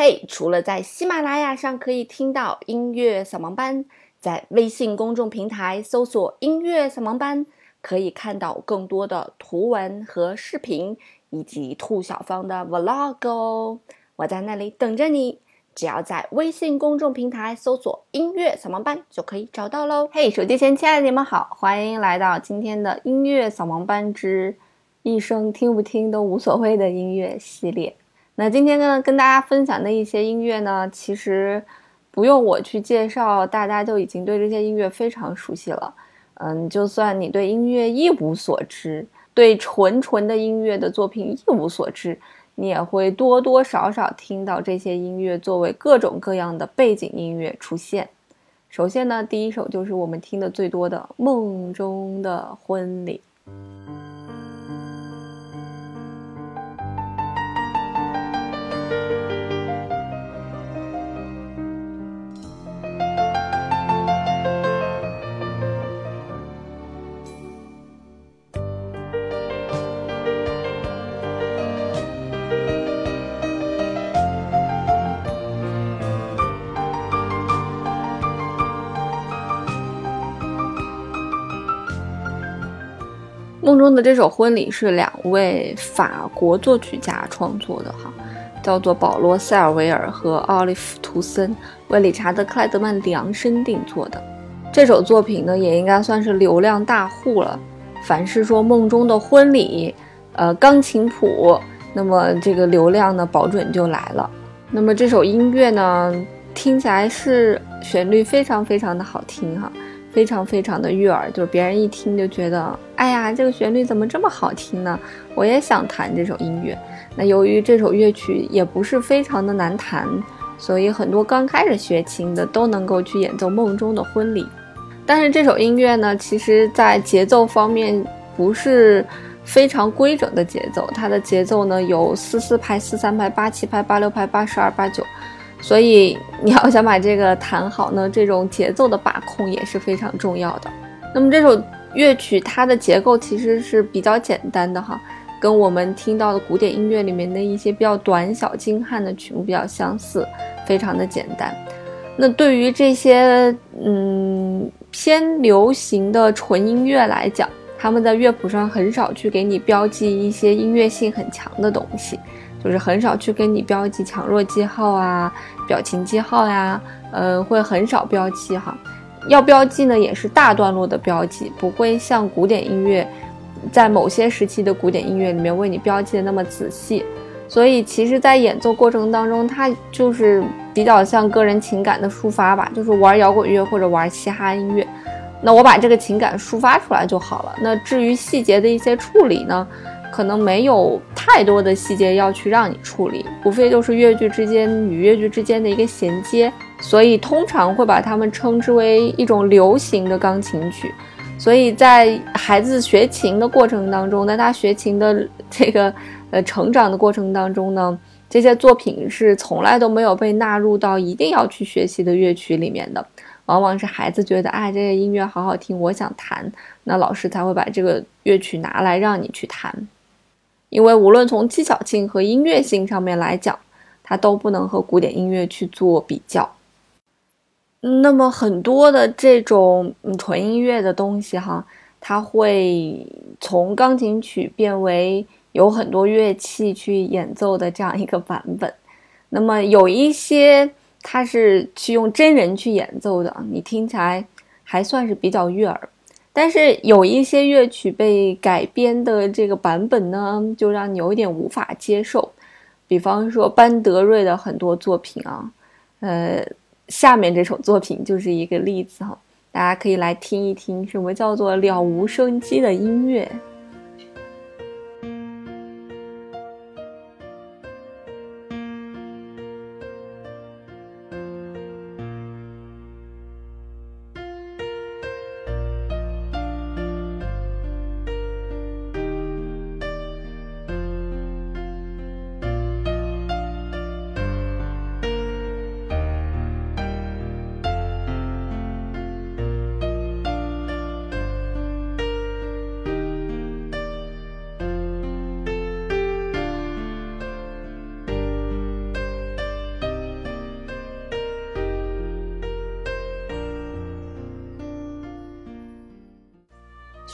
嘿，除了在喜马拉雅上可以听到音乐扫盲班，在微信公众平台搜索“音乐扫盲班”，可以看到更多的图文和视频，以及兔小芳的 vlog 哦。我在那里等着你，只要在微信公众平台搜索“音乐扫盲班”就可以找到喽。嘿，手机前亲爱的你们好，欢迎来到今天的音乐扫盲班之一生听不听都无所谓的音乐系列。那今天呢，跟大家分享的一些音乐呢，其实不用我去介绍，大家就已经对这些音乐非常熟悉了。嗯，就算你对音乐一无所知，对纯纯的音乐的作品一无所知，你也会多多少少听到这些音乐作为各种各样的背景音乐出现。首先呢，第一首就是我们听的最多的《梦中的婚礼》。梦中的这首婚礼是两位法国作曲家创作的，哈，叫做保罗·塞尔维尔和奥利弗·图森，为理查德·克莱德曼量身定做的。这首作品呢，也应该算是流量大户了。凡是说梦中的婚礼，呃，钢琴谱，那么这个流量呢，保准就来了。那么这首音乐呢，听起来是旋律非常非常的好听，哈。非常非常的悦耳，就是别人一听就觉得，哎呀，这个旋律怎么这么好听呢？我也想弹这首音乐。那由于这首乐曲也不是非常的难弹，所以很多刚开始学琴的都能够去演奏《梦中的婚礼》。但是这首音乐呢，其实在节奏方面不是非常规整的节奏，它的节奏呢有四四拍、四三拍、八七拍、八六拍、八十二、八九。所以你要想把这个弹好呢，这种节奏的把控也是非常重要的。那么这首乐曲它的结构其实是比较简单的哈，跟我们听到的古典音乐里面的一些比较短小精悍的曲目比较相似，非常的简单。那对于这些嗯偏流行的纯音乐来讲，他们在乐谱上很少去给你标记一些音乐性很强的东西。就是很少去跟你标记强弱记号啊、表情记号呀，呃，会很少标记哈。要标记呢，也是大段落的标记，不会像古典音乐，在某些时期的古典音乐里面为你标记的那么仔细。所以，其实，在演奏过程当中，它就是比较像个人情感的抒发吧，就是玩摇滚乐或者玩嘻哈音乐。那我把这个情感抒发出来就好了。那至于细节的一些处理呢？可能没有太多的细节要去让你处理，无非就是乐句之间与乐句之间的一个衔接，所以通常会把它们称之为一种流行的钢琴曲。所以在孩子学琴的过程当中，在他学琴的这个呃成长的过程当中呢，这些作品是从来都没有被纳入到一定要去学习的乐曲里面的，往往是孩子觉得哎这个音乐好好听，我想弹，那老师才会把这个乐曲拿来让你去弹。因为无论从技巧性和音乐性上面来讲，它都不能和古典音乐去做比较。那么很多的这种纯音乐的东西哈，它会从钢琴曲变为有很多乐器去演奏的这样一个版本。那么有一些它是去用真人去演奏的，你听起来还算是比较悦耳。但是有一些乐曲被改编的这个版本呢，就让你有点无法接受。比方说班德瑞的很多作品啊，呃，下面这首作品就是一个例子哈，大家可以来听一听什么叫做了无生机的音乐。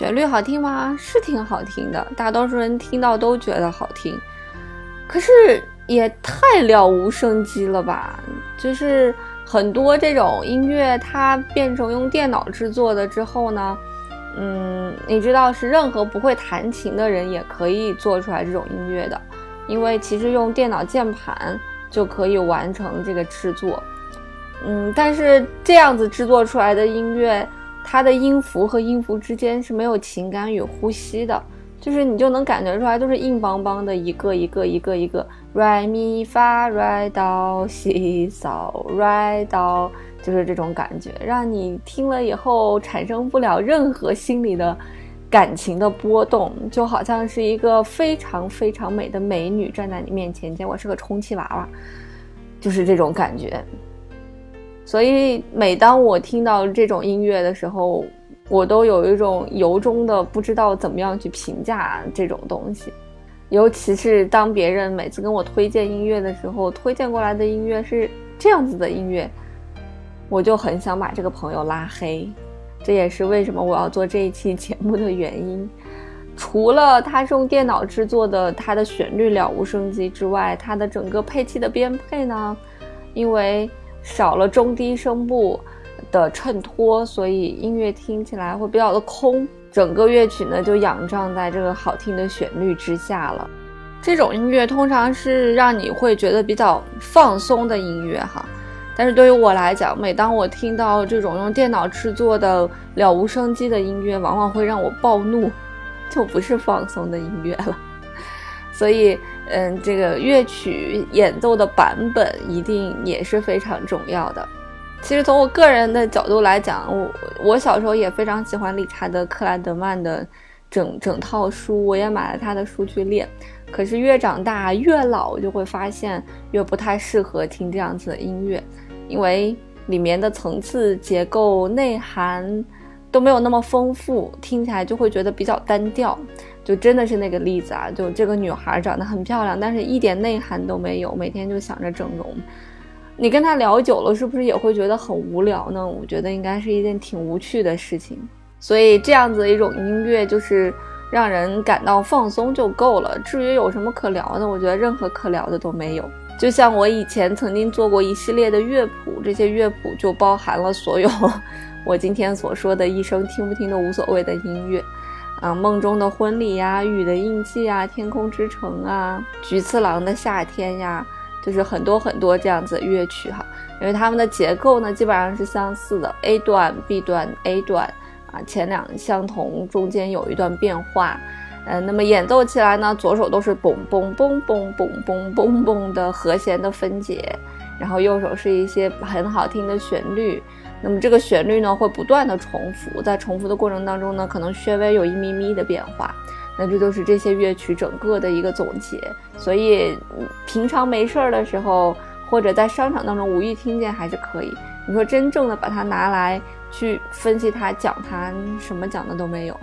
旋律好听吗？是挺好听的，大多数人听到都觉得好听。可是也太了无生机了吧？就是很多这种音乐，它变成用电脑制作的之后呢，嗯，你知道是任何不会弹琴的人也可以做出来这种音乐的，因为其实用电脑键盘就可以完成这个制作。嗯，但是这样子制作出来的音乐，它的音符和音符之间是没有情感与呼吸的。就是你就能感觉出来，都是硬邦邦的，一个一个一个一个，re mi fa re do si so re do，就是这种感觉，让你听了以后产生不了任何心理的感情的波动，就好像是一个非常非常美的美女站在你面前，结果是个充气娃娃，就是这种感觉。所以每当我听到这种音乐的时候，我都有一种由衷的不知道怎么样去评价这种东西，尤其是当别人每次跟我推荐音乐的时候，推荐过来的音乐是这样子的音乐，我就很想把这个朋友拉黑。这也是为什么我要做这一期节目的原因。除了它是用电脑制作的，它的旋律了无生机之外，它的整个配器的编配呢，因为少了中低声部。的衬托，所以音乐听起来会比较的空，整个乐曲呢就仰仗在这个好听的旋律之下了。这种音乐通常是让你会觉得比较放松的音乐哈，但是对于我来讲，每当我听到这种用电脑制作的了无生机的音乐，往往会让我暴怒，就不是放松的音乐了。所以，嗯，这个乐曲演奏的版本一定也是非常重要的。其实从我个人的角度来讲，我我小时候也非常喜欢理查德克莱德曼的整整套书，我也买了他的书去练。可是越长大越老，就会发现越不太适合听这样子的音乐，因为里面的层次结构、内涵都没有那么丰富，听起来就会觉得比较单调。就真的是那个例子啊，就这个女孩长得很漂亮，但是一点内涵都没有，每天就想着整容。你跟她聊久了，是不是也会觉得很无聊呢？我觉得应该是一件挺无趣的事情。所以这样子的一种音乐，就是让人感到放松就够了。至于有什么可聊的，我觉得任何可聊的都没有。就像我以前曾经做过一系列的乐谱，这些乐谱就包含了所有我今天所说的一生听不听都无所谓的音乐，啊，梦中的婚礼呀，雨的印记啊，天空之城啊，菊次郎的夏天呀。就是很多很多这样子的乐曲哈，因为它们的结构呢基本上是相似的，A 段、B 段、A 段啊，前两相同，中间有一段变化，嗯，那么演奏起来呢，左手都是嘣嘣嘣嘣嘣嘣嘣嘣的和弦的分解，然后右手是一些很好听的旋律，那么这个旋律呢会不断的重复，在重复的过程当中呢，可能稍微有一咪咪的变化。那这就是这些乐曲整个的一个总结，所以平常没事儿的时候，或者在商场当中无意听见还是可以。你说真正的把它拿来去分析它、讲它，什么讲的都没有。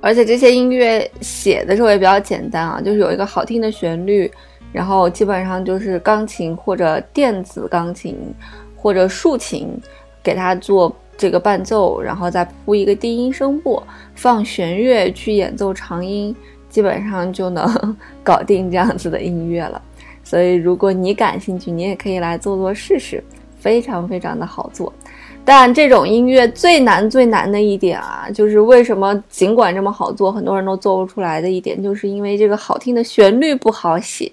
而且这些音乐写的时候也比较简单啊，就是有一个好听的旋律，然后基本上就是钢琴或者电子钢琴或者竖琴给它做。这个伴奏，然后再铺一个低音声部，放弦乐去演奏长音，基本上就能 搞定这样子的音乐了。所以，如果你感兴趣，你也可以来做做试试，非常非常的好做。但这种音乐最难最难的一点啊，就是为什么尽管这么好做，很多人都做不出来的一点，就是因为这个好听的旋律不好写。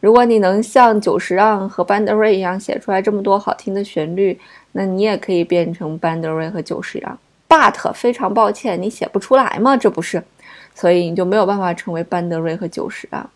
如果你能像久石让和班德瑞一样写出来这么多好听的旋律，那你也可以变成班德瑞和久石让，but 非常抱歉，你写不出来嘛，这不是，所以你就没有办法成为班德瑞和久石让。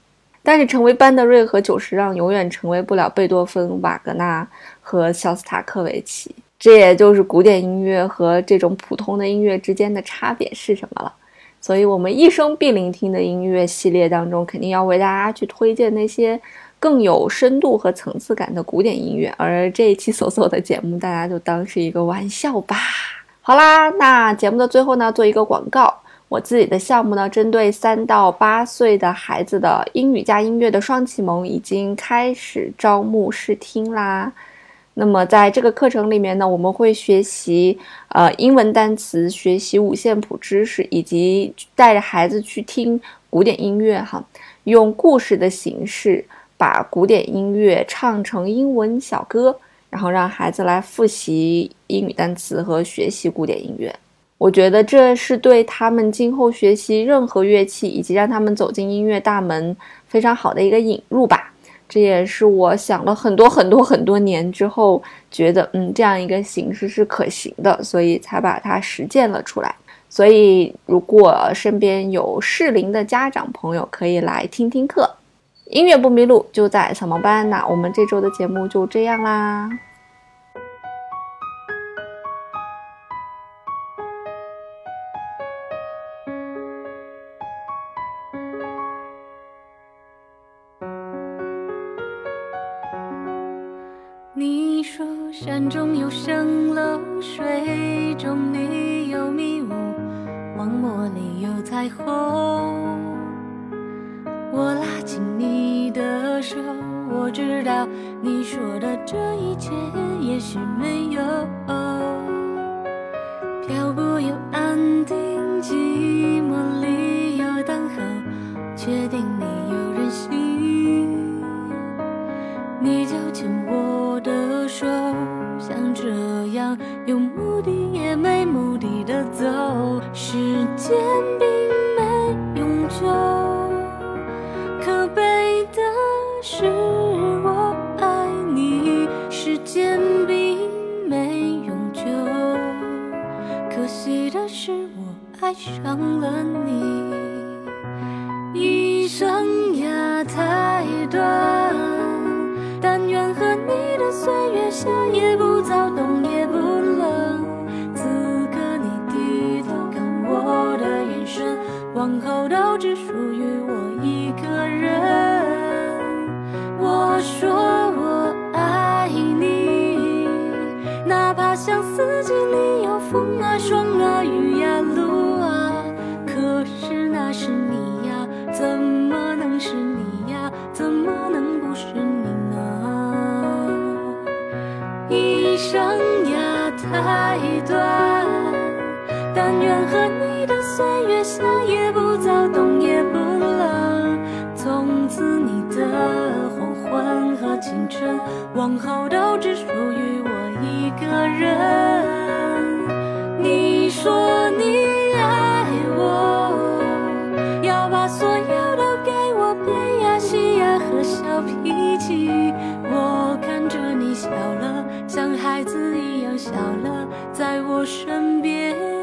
但是成为班德瑞和久石让，永远成为不了贝多芬、瓦格纳和肖斯塔科维奇。这也就是古典音乐和这种普通的音乐之间的差别是什么了。所以，我们一生必聆听的音乐系列当中，肯定要为大家去推荐那些。更有深度和层次感的古典音乐，而这一期所做的节目，大家就当是一个玩笑吧。好啦，那节目的最后呢，做一个广告。我自己的项目呢，针对三到八岁的孩子的英语加音乐的双启蒙，已经开始招募试听啦。那么在这个课程里面呢，我们会学习呃英文单词，学习五线谱知识，以及带着孩子去听古典音乐哈，用故事的形式把古典音乐唱成英文小歌，然后让孩子来复习英语单词和学习古典音乐。我觉得这是对他们今后学习任何乐器，以及让他们走进音乐大门非常好的一个引入吧。这也是我想了很多很多很多年之后，觉得嗯这样一个形式是可行的，所以才把它实践了出来。所以如果身边有适龄的家长朋友，可以来听听课。音乐不迷路，就在扫盲班。那我们这周的节目就这样啦。山中有蜃楼，水中你有迷雾，荒漠里有彩虹。我拉紧你的手，我知道你说的这一切也许没有。漂泊又安定，寂寞里有等候，确定你有人心，你就牵走。时间并没永久，可悲的是我爱你。时间并没永久，可惜的是我爱上了你。往后都只属于我一个人。我说我爱你，哪怕像四季里有风啊、霜啊、雨呀、露啊。可是那是你呀，怎么能是你呀？怎么能不是你呢？一生呀太短，但愿和你的岁月夏也不早，冬也不冷。从此你的黄昏和清晨，往后都只属于我一个人。你说你爱我，要把所有都给我，悲呀喜呀和小脾气。我看着你笑了，像孩子一样笑了，在我身边。